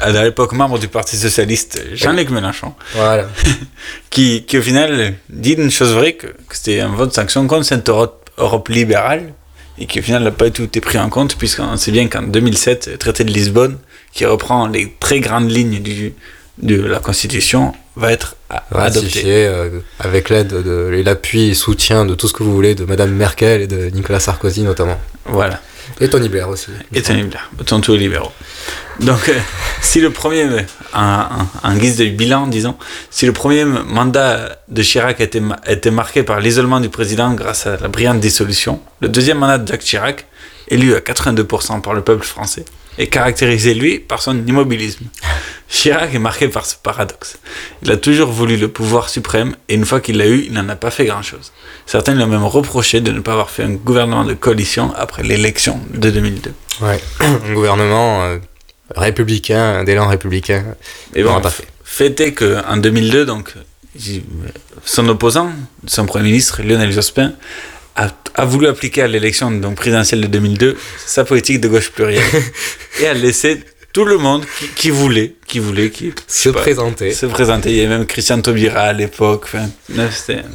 à l'époque membre du Parti Socialiste, Jean-Luc Mélenchon, voilà. qui, qui au final dit une chose vraie, que, que c'était un vote sanction contre cette Europe, Europe libérale, et qui au final n'a pas tout été pris en compte, puisqu'on sait bien qu'en 2007, le traité de Lisbonne, qui reprend les très grandes lignes du, de la Constitution, va être ratifié euh, avec l'aide de, et l'appui et soutien de tout ce que vous voulez de Madame Merkel et de Nicolas Sarkozy notamment. Voilà. Et Tony Blair aussi. Et Tony Blair, autant tous les libéraux. Donc, euh, si le premier, en, guise de bilan, disons, si le premier mandat de Chirac a été marqué par l'isolement du président grâce à la brillante dissolution, le deuxième mandat de Jacques Chirac, élu à 82% par le peuple français, est caractérisé, lui, par son immobilisme. Chirac est marqué par ce paradoxe. Il a toujours voulu le pouvoir suprême et une fois qu'il l'a eu, il n'en a pas fait grand-chose. Certains lui ont même reproché de ne pas avoir fait un gouvernement de coalition après l'élection de 2002. Ouais, un gouvernement euh, républicain, d'élan républicain. Et bon, fait est qu'en 2002, donc, son opposant, son premier ministre, Lionel Jospin, a, voulu appliquer à l'élection donc présidentielle de 2002 sa politique de gauche plurielle et a laissé tout le monde qui, qui voulait, qui voulait, qui se pas, présenter, se présenter. Il y avait même Christian Taubira à l'époque. Enfin,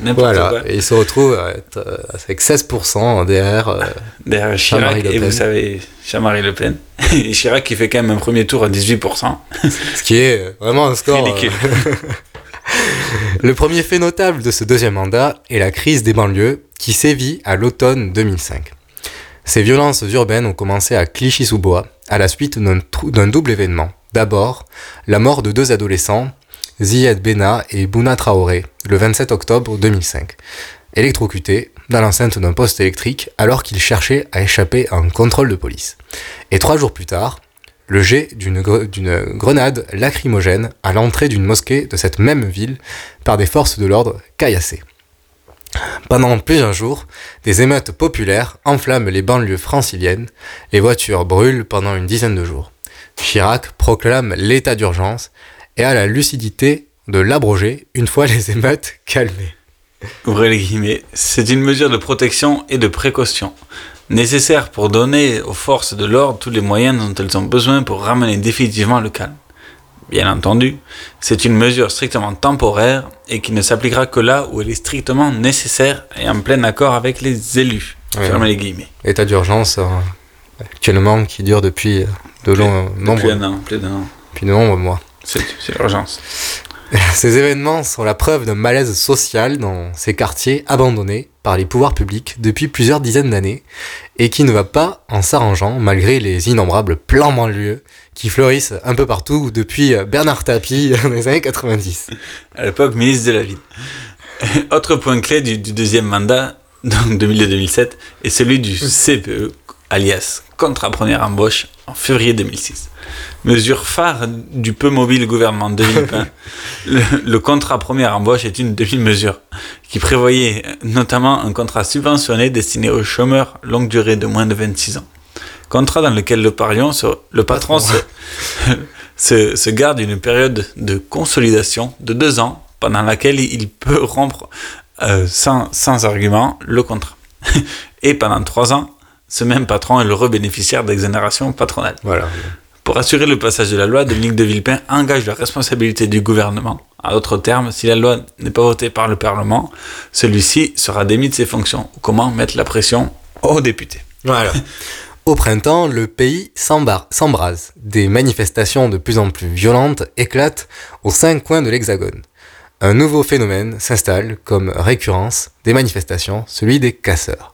n'importe voilà. quoi. Et il se retrouve euh, avec 16% derrière, euh, derrière Chirac et vous savez, Jean-Marie Le Pen. Et Chirac qui fait quand même un premier tour à 18%. Ce qui est vraiment un score. Ridicule. Le premier fait notable de ce deuxième mandat est la crise des banlieues qui sévit à l'automne 2005. Ces violences urbaines ont commencé à Clichy-sous-Bois à la suite d'un double événement. D'abord, la mort de deux adolescents, Ziad Bena et Bouna Traoré, le 27 octobre 2005, électrocutés dans l'enceinte d'un poste électrique alors qu'ils cherchaient à échapper à un contrôle de police. Et trois jours plus tard, le jet d'une grenade lacrymogène à l'entrée d'une mosquée de cette même ville par des forces de l'ordre caillassées. Pendant plusieurs jours, des émeutes populaires enflamment les banlieues franciliennes, les voitures brûlent pendant une dizaine de jours. Chirac proclame l'état d'urgence et a la lucidité de l'abroger une fois les émeutes calmées. Ouvrez les guillemets, c'est une mesure de protection et de précaution, nécessaire pour donner aux forces de l'ordre tous les moyens dont elles ont besoin pour ramener définitivement le calme. Bien entendu, c'est une mesure strictement temporaire et qui ne s'appliquera que là où elle est strictement nécessaire et en plein accord avec les élus. Ouais. Fermez les guillemets. État d'urgence euh, actuellement qui dure depuis de longs Depuis un an, plus d'un an. depuis de nombreux mois. C'est l'urgence. Ces événements sont la preuve d'un malaise social dans ces quartiers abandonnés par les pouvoirs publics depuis plusieurs dizaines d'années et qui ne va pas en s'arrangeant malgré les innombrables plans banlieues qui fleurissent un peu partout depuis Bernard Tapie dans les années 90. À l'époque, ministre de la Ville. Autre point clé du, du deuxième mandat, donc 2002-2007, est celui du CPE, alias contrat première embauche, en février 2006. Mesure phare du peu mobile gouvernement de Villepin, le, le contrat première embauche est une demi-mesure qui prévoyait notamment un contrat subventionné destiné aux chômeurs longue durée de moins de 26 ans. Contrat dans lequel le, parion se- le patron se, se, se garde une période de consolidation de deux ans pendant laquelle il peut rompre euh, sans, sans argument le contrat. Et pendant trois ans, ce même patron est le rebénéficiaire d'exonération patronale. Voilà. Pour assurer le passage de la loi, Dominique de Villepin engage la responsabilité du gouvernement. En d'autres termes, si la loi n'est pas votée par le Parlement, celui-ci sera démis de ses fonctions. Comment mettre la pression aux députés? Voilà. Au printemps, le pays s'embrase. Des manifestations de plus en plus violentes éclatent aux cinq coins de l'Hexagone. Un nouveau phénomène s'installe comme récurrence des manifestations, celui des casseurs.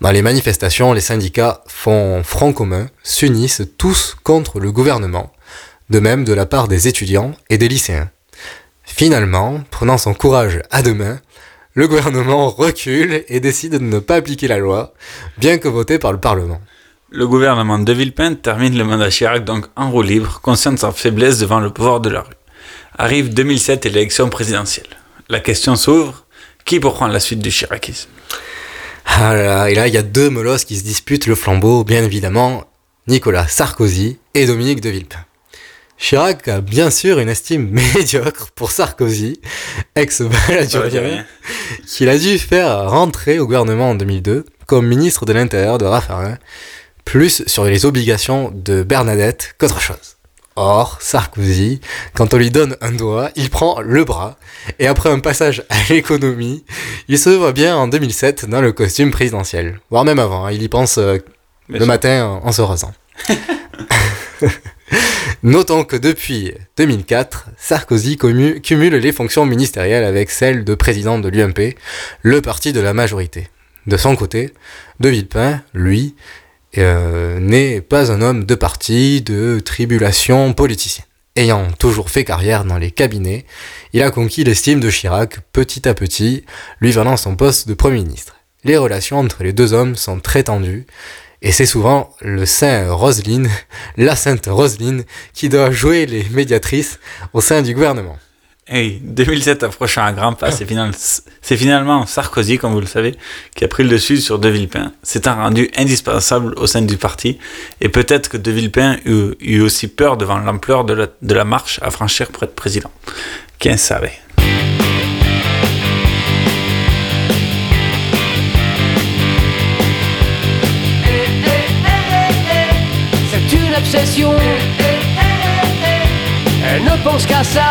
Dans les manifestations, les syndicats font front commun, s'unissent tous contre le gouvernement, de même de la part des étudiants et des lycéens. Finalement, prenant son courage à deux mains, le gouvernement recule et décide de ne pas appliquer la loi, bien que votée par le Parlement. Le gouvernement de Villepin termine le mandat Chirac donc en roue libre, conscient de sa faiblesse devant le pouvoir de la rue. Arrive 2007 et l'élection présidentielle. La question s'ouvre, qui pour prendre la suite du chiracisme? Ah là là, et là, il y a deux molosses qui se disputent le flambeau, bien évidemment, Nicolas Sarkozy et Dominique de Villepin. Chirac a bien sûr une estime médiocre pour Sarkozy, ex-baladurien, qu'il a dû faire rentrer au gouvernement en 2002 comme ministre de l'Intérieur de Raffarin, plus sur les obligations de Bernadette qu'autre chose. Or, Sarkozy, quand on lui donne un doigt, il prend le bras, et après un passage à l'économie, il se voit bien en 2007 dans le costume présidentiel, voire même avant, hein, il y pense euh, le matin en, se rasant. Notons que depuis 2004, Sarkozy cumule les fonctions ministérielles avec celles de président de l'UMP, le parti de la majorité. De son côté, De Villepin, lui, euh, n'est pas un homme de parti, de tribulation politicien. Ayant toujours fait carrière dans les cabinets, il a conquis l'estime de Chirac petit à petit, lui valant son poste de Premier ministre. Les relations entre les deux hommes sont très tendues, et c'est souvent le saint Roselyne, la sainte Roselyne, qui doit jouer les médiatrices au sein du gouvernement. Hey, 2007 approchant à grands pas, c'est final- c'est finalement Sarkozy, comme vous le savez, qui a pris le dessus sur De Villepin, s'étant rendu indispensable au sein du parti, et peut-être que De Villepin eut, aussi peur devant l'ampleur de la, de la marche à franchir pour être président. Qui savait C'est une obsession. Elle ne pense qu'à ça.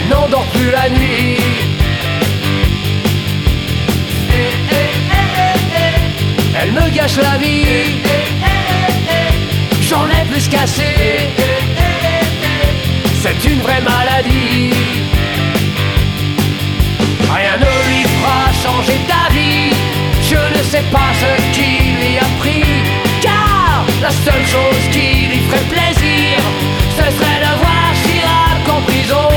Elle n'endort plus la nuit. Elle me gâche la vie. J'en ai plus cassé. C'est une vraie maladie. Rien ne lui fera changer d'avis. Je ne sais pas ce qui lui a pris. Car la seule chose qui lui ferait plaisir, ce serait de voir Chirac en prison.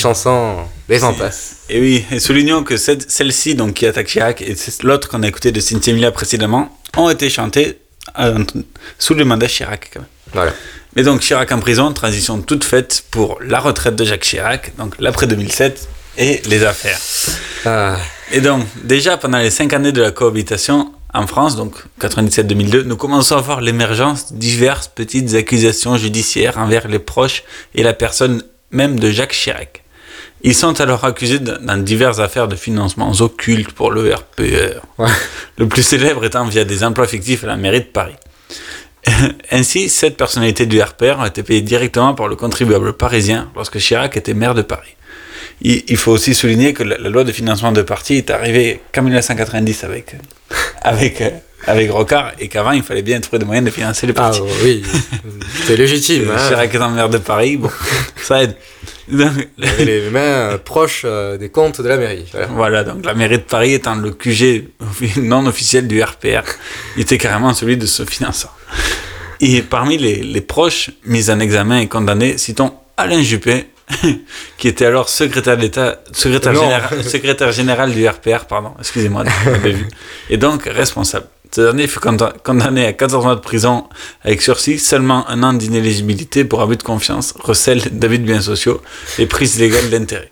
Magnifique chanson, les en passe. Et oui, et soulignons que celle-ci, donc qui attaque Chirac, et l'autre qu'on a écouté de Cynthia Mila précédemment, ont été chantées euh, sous le mandat Chirac quand même. Voilà. Mais donc Chirac en prison, transition toute faite pour la retraite de Jacques Chirac, donc l'après 2007 et les affaires. Ah. Et donc déjà pendant les cinq années de la cohabitation en France, donc 97-2002, nous commençons à voir l'émergence de diverses petites accusations judiciaires envers les proches et la personne même de Jacques Chirac. Ils sont alors accusés dans diverses affaires de financements occultes pour le RPR. Le plus célèbre étant via des emplois fictifs à la mairie de Paris. Ainsi, cette personnalité du RPR a été payée directement par le contribuable parisien lorsque Chirac était maire de Paris. Il, faut aussi souligner que la, loi de financement de parti est arrivée qu'en 1990 avec, avec, euh, avec Rocard et qu'avant il fallait bien trouver des moyens de financer les partis. Ah oui, c'est légitime. hein. Chirac étant maire de Paris, bon, ça aide. Les mains euh, proches euh, des comptes de la mairie. Voilà. Voilà, donc la mairie de Paris étant le QG non officiel du RPR, il était carrément celui de ce financeur. Et parmi les, les proches mis en examen et condamnés, citons Alain Juppé, qui était alors secrétaire d'État, secrétaire, général, secrétaire général du RPR, pardon, excusez-moi, et donc responsable. Ce dernier fut conda- condamné à 14 mois de prison avec sursis, seulement un an d'inéligibilité pour abus de confiance, recel d'abus de biens sociaux et prise illégale d'intérêt.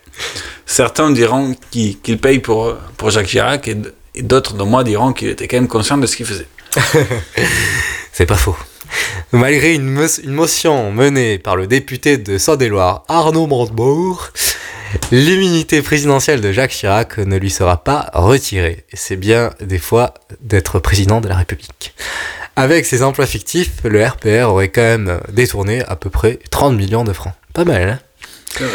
Certains diront qu'il paye pour, pour Jacques Chirac et d'autres de moi diront qu'il était quand même conscient de ce qu'il faisait. C'est pas faux. Malgré une, une motion menée par le député de Saône-et-Loire, Arnaud Montebourg, l'immunité présidentielle de Jacques Chirac ne lui sera pas retirée. Et C'est bien des fois d'être président de la République. Avec ses emplois fictifs, le RPR aurait quand même détourné à peu près 30 millions de francs. Pas mal, hein?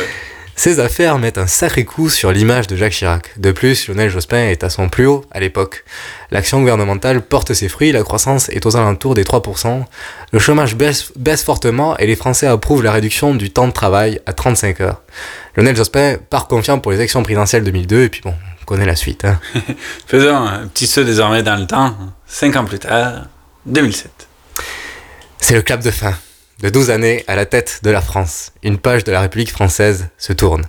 Ces affaires mettent un sacré coup sur l'image de Jacques Chirac. De plus, Lionel Jospin est à son plus haut à l'époque. L'action gouvernementale porte ses fruits, la croissance est aux alentours des 3%, le chômage baisse, baisse fortement et les Français approuvent la réduction du temps de travail à 35 heures. Lionel Jospin part confiant pour les élections présidentielles 2002 et puis bon, on connaît la suite. Hein. Faisons un petit saut désormais dans le temps, cinq ans plus tard, 2007. C'est le clap de fin. De 12 années à la tête de la France, une page de la République française se tourne.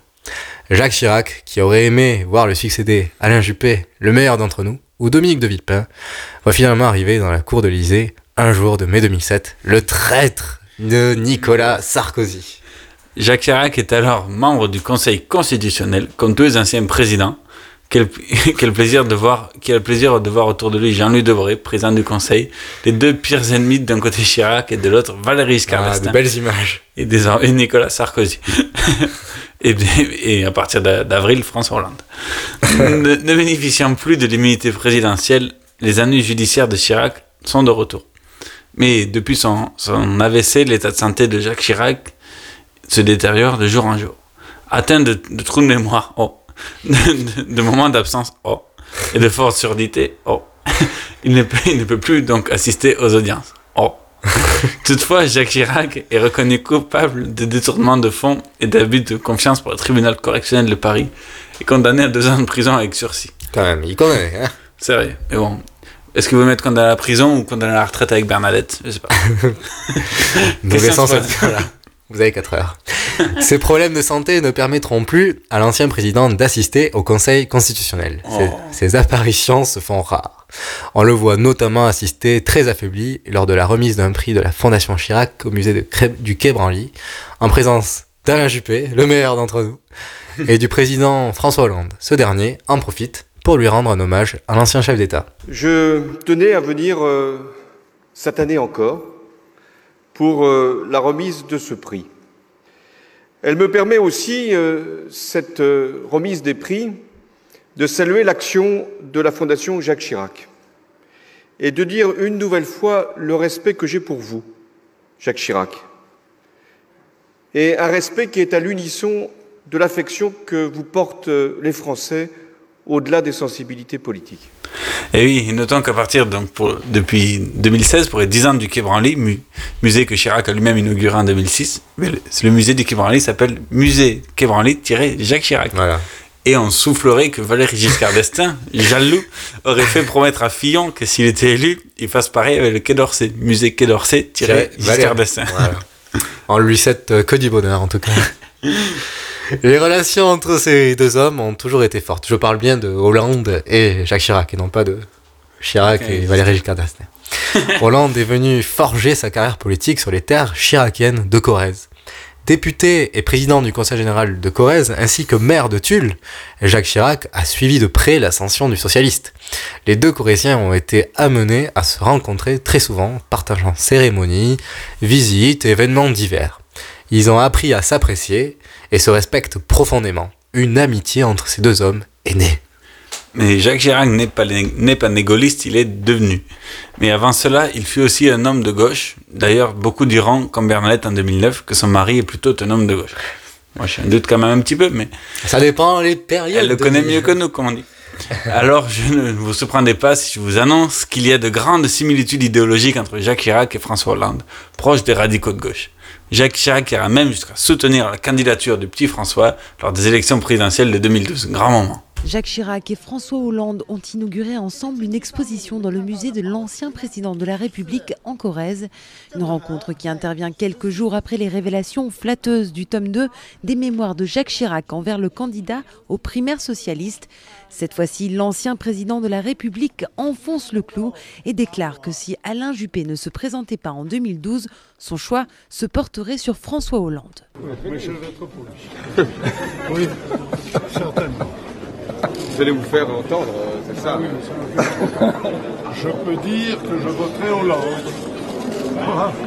Jacques Chirac, qui aurait aimé voir le succéder Alain Juppé, le meilleur d'entre nous, ou Dominique de Villepin, va finalement arriver dans la cour de l'Élysée un jour de mai 2007, le traître de Nicolas Sarkozy. Jacques Chirac est alors membre du Conseil constitutionnel, comme tous les anciens présidents. Quel, quel plaisir de voir, quel plaisir de voir autour de lui Jean-Louis Debré, président du Conseil, les deux pires ennemis d'un côté Chirac et de l'autre Valéry Giscard Ah, belles images. Et désormais Nicolas Sarkozy. et, et à partir d'a- d'avril, François Hollande. ne, ne bénéficiant plus de l'immunité présidentielle, les années judiciaires de Chirac sont de retour. Mais depuis son, son AVC, l'état de santé de Jacques Chirac se détériore de jour en jour. Atteint de, de trous de mémoire, oh. de, de- de moments d'absence, oh. Et de forte surdité, oh. Il ne, peut, il ne peut plus donc assister aux audiences, oh. Toutefois, Jacques Chirac est reconnu coupable de détournement de fonds et d'abus de confiance par le tribunal correctionnel de Paris et condamné à deux ans de prison avec sursis. Quand même, il connaît, hein C'est vrai, mais bon. Est-ce que vous mettre condamné à la prison ou condamné à la retraite avec Bernadette? Je sais pas. Question cette- voilà. Vous avez 4 heures. Ces problèmes de santé ne permettront plus à l'ancien président d'assister au Conseil constitutionnel. Ces, Oh. ces apparitions se font rares. On le voit notamment assister très affaibli lors de la remise d'un prix de la Fondation Chirac au musée de Cré- du Quai Branly, en présence d'Alain Juppé, le meilleur d'entre nous, et du président François Hollande. Ce dernier en profite pour lui rendre un hommage à l'ancien chef d'État. Je tenais à venir euh, cette année encore pour euh, la remise de ce prix. Elle me permet aussi, euh, cette euh, remise des prix, de saluer l'action de la Fondation Jacques Chirac et de dire une nouvelle fois le respect que j'ai pour vous, Jacques Chirac, et un respect qui est à l'unisson de l'affection que vous portent les Français au-delà des sensibilités politiques. Et oui, et notons qu'à partir, donc, pour, depuis 2016, pour les 10 ans du Quai Branly, mu- musée que Chirac a lui-même inauguré en 2006, mais le, le musée du Quai Branly s'appelle Musée Quai Branly-Jacques Chirac. Voilà. Et on soufflerait que Valéry Giscard d'Estaing, jaloux, aurait fait promettre à Fillon que s'il était élu, il fasse pareil avec le Quai d'Orsay. Musée Quai d'Orsay-Giscard d'Estaing. Voilà. On lui souhaite euh, que du bonheur en tout cas. Les relations entre ces deux hommes ont toujours été fortes. Je parle bien de Hollande et Jacques Chirac et non pas de Chirac et Valéry Giscard d'Estaing. Hollande est venu forger sa carrière politique sur les terres chiraciennes de Corrèze. Député et président du Conseil général de Corrèze, ainsi que maire de Tulle, Jacques Chirac a suivi de près l'ascension du socialiste. Les deux Corréziens ont été amenés à se rencontrer très souvent, partageant cérémonies, visites événements divers. Ils ont appris à s'apprécier et se respectent profondément. Une amitié entre ces deux hommes est née. Mais Jacques Chirac n'est pas, n'est pas né gaulliste, il est devenu. Mais avant cela, il fut aussi un homme de gauche. D'ailleurs, beaucoup diront, comme Bernadette en 2009, que son mari est plutôt un homme de gauche. Moi, un doute quand même un petit peu, mais... Ça dépend les périodes. Elle le connaît mieux que nous, comme on dit. Alors, je ne vous surprendrai pas si je vous annonce qu'il y a de grandes similitudes idéologiques entre Jacques Chirac et François Hollande, proches des radicaux de gauche. Jacques Chirac ira même jusqu'à soutenir la candidature du petit François lors des élections présidentielles de 2012. Grand moment. Jacques Chirac et François Hollande ont inauguré ensemble une exposition dans le musée de l'ancien président de la République en Corrèze. Une rencontre qui intervient quelques jours après les révélations flatteuses du tome 2 des mémoires de Jacques Chirac envers le candidat aux primaires socialistes. Cette fois-ci, l'ancien président de la République enfonce le clou et déclare que si Alain Juppé ne se présentait pas en 2012, son choix se porterait sur François Hollande. Oui, je pour lui. Oui, certainement. Vous allez vous faire entendre, euh, c'est ça Oui, Je peux dire que je voterai Hollande. Voilà.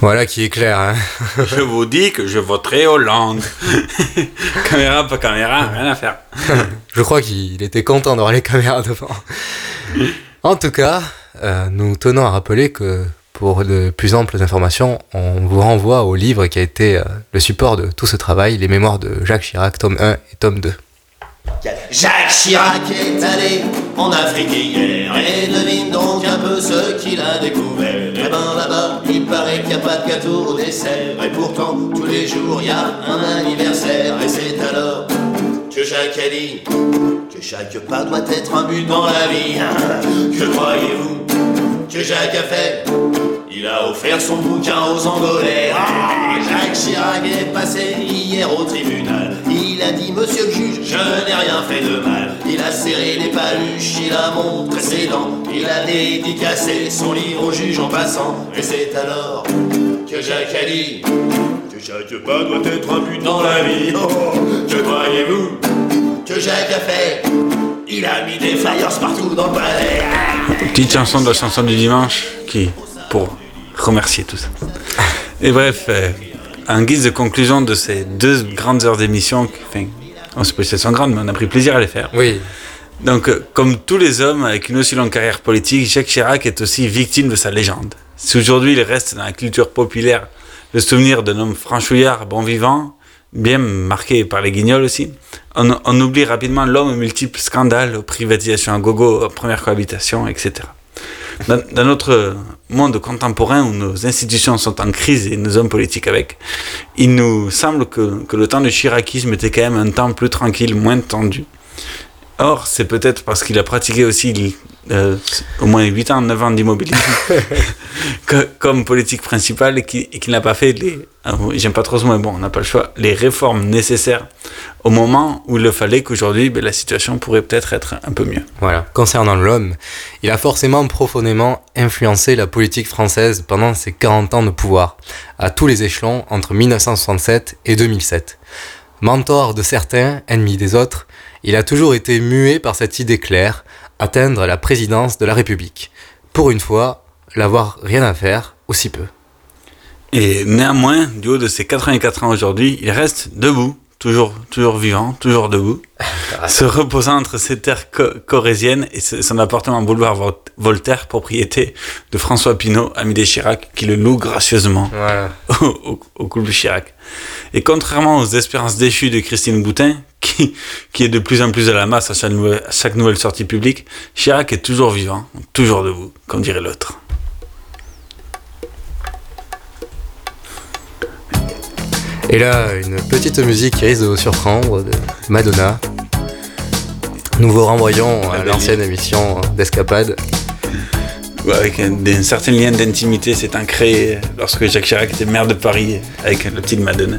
Voilà qui est clair. hein. Je vous dis que je voterai Hollande. caméra, pas caméra, rien à faire. Je crois qu'il était content d'avoir les caméras devant. En tout cas, euh, nous tenons à rappeler que pour de plus amples informations, on vous renvoie au livre qui a été euh, le support de tout ce travail, Les mémoires de Jacques Chirac, tome 1 et tome 2. Jacques Chirac est allé en Afrique hier et devine donc un peu ce qu'il a découvert. Eh ben là-bas, il paraît qu'il n'y a pas de gâteau au dessert et pourtant tous les jours il y a un anniversaire et c'est alors que Jacques a dit que chaque pas doit être un but dans la vie. Que croyez-vous que Jacques a fait? Il a offert son bouquin aux Angolais. Ah, Jacques Chirac est passé hier au tribunal. Il a dit, monsieur le juge, je n'ai rien fait de mal. Il a serré les paluches, il a montré ses dents. Il a dédicacé son livre au juge en passant. Et c'est alors que Jacques a dit que chaque pas doit être un but dans la vie. Oh, que croyez-vous que Jacques a fait Il a mis des flyers partout dans le palais. Petite chanson de la chanson du dimanche qui, pour remercier tout ça. Et bref, euh, en guise de conclusion de ces deux grandes heures d'émission, enfin, on se qu'elles sont grandes, mais on a pris plaisir à les faire. Oui. Donc, euh, comme tous les hommes avec une aussi longue carrière politique, Jacques Chirac est aussi victime de sa légende. Si aujourd'hui il reste dans la culture populaire le souvenir d'un homme franchouillard, bon vivant, bien marqué par les guignols aussi, on, on oublie rapidement l'homme aux multiples scandales, aux privatisations à gogo, aux premières cohabitations, etc. Dans, notre monde contemporain où nos institutions sont en crise et nos hommes politiques avec, il nous semble que, que le temps du chiracisme était quand même un temps plus tranquille, moins tendu. Or, c'est peut-être parce qu'il a pratiqué aussi euh, au moins 8 ans, 9 ans d'immobilisme comme politique principale et qu'il n'a pas fait les, ah, j'aime pas trop ce mot, mais bon, on n'a pas le choix, les réformes nécessaires au moment où il le fallait qu'aujourd'hui, ben, la situation pourrait peut-être être un peu mieux. Voilà. Concernant l'homme, il a forcément profondément influencé la politique française pendant ses 40 ans de pouvoir, à tous les échelons entre 1967 et 2007. Mentor de certains, ennemi des autres, il a toujours été muet par cette idée claire, atteindre la présidence de la République. Pour une fois, l'avoir rien à faire, aussi peu. Et néanmoins, du haut de ses 84 ans aujourd'hui, il reste debout, toujours, toujours vivant, toujours debout, se reposant entre ses terres co- corréziennes et son appartement boulevard Vol- Voltaire, propriété de François Pinault, ami des Chirac, qui le loue gracieusement au, au- au couple Chirac. Et contrairement aux espérances déchues de Christine Boutin, qui, qui est de plus en plus à la masse à chaque nouvelle, à chaque nouvelle sortie publique, Chirac est toujours vivant, toujours debout, comme dirait l'autre. Et là, une petite musique qui risque de vous surprendre de Madonna. Nous vous renvoyons à l'ancienne émission d'Escapade. Avec un, certain lien d'intimité s'est ancré lorsque Jacques Chirac était maire de Paris avec la petite Madonna.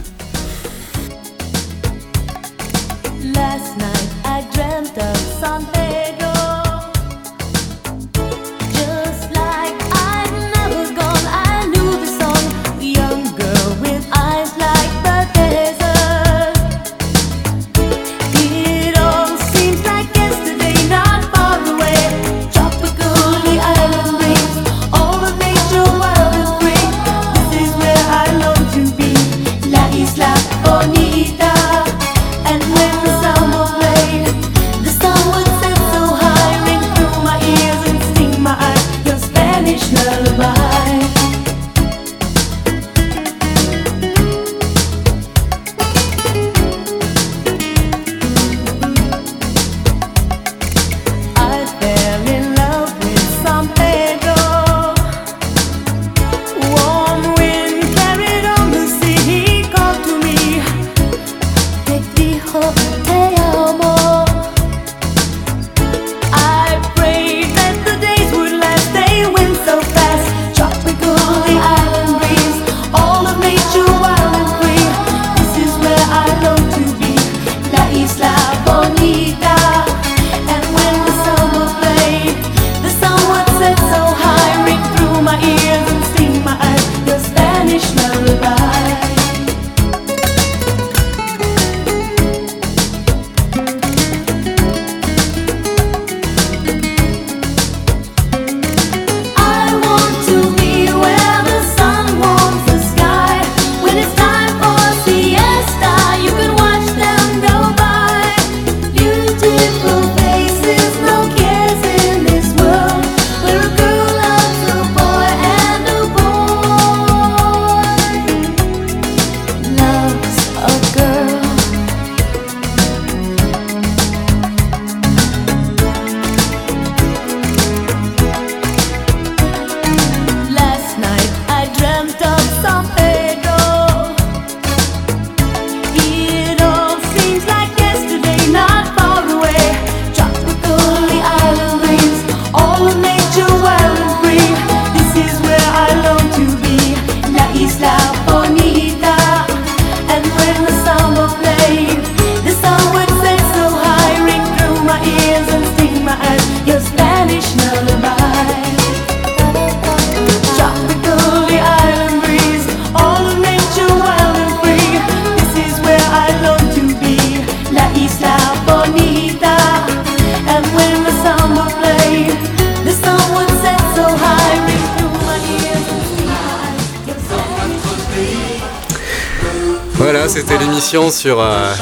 sur euh,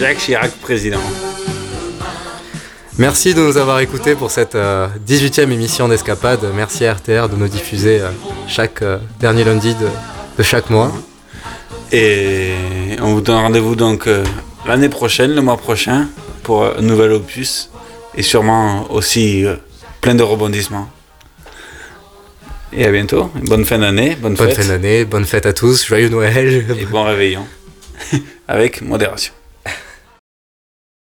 Jacques Chirac président. Merci de nous avoir écoutés pour cette euh, 18e émission d'Escapade. Merci à RTR de nous diffuser euh, chaque dernier lundi de, chaque mois. Et on vous donne rendez-vous donc l'année prochaine, le mois prochain, pour un nouvel opus et sûrement aussi plein de rebondissements. Et à bientôt. Bonne fin d'année. Bonne, bonne fin d'année. Bonne fête à tous. Joyeux Noël. Et bon réveillon avec modération.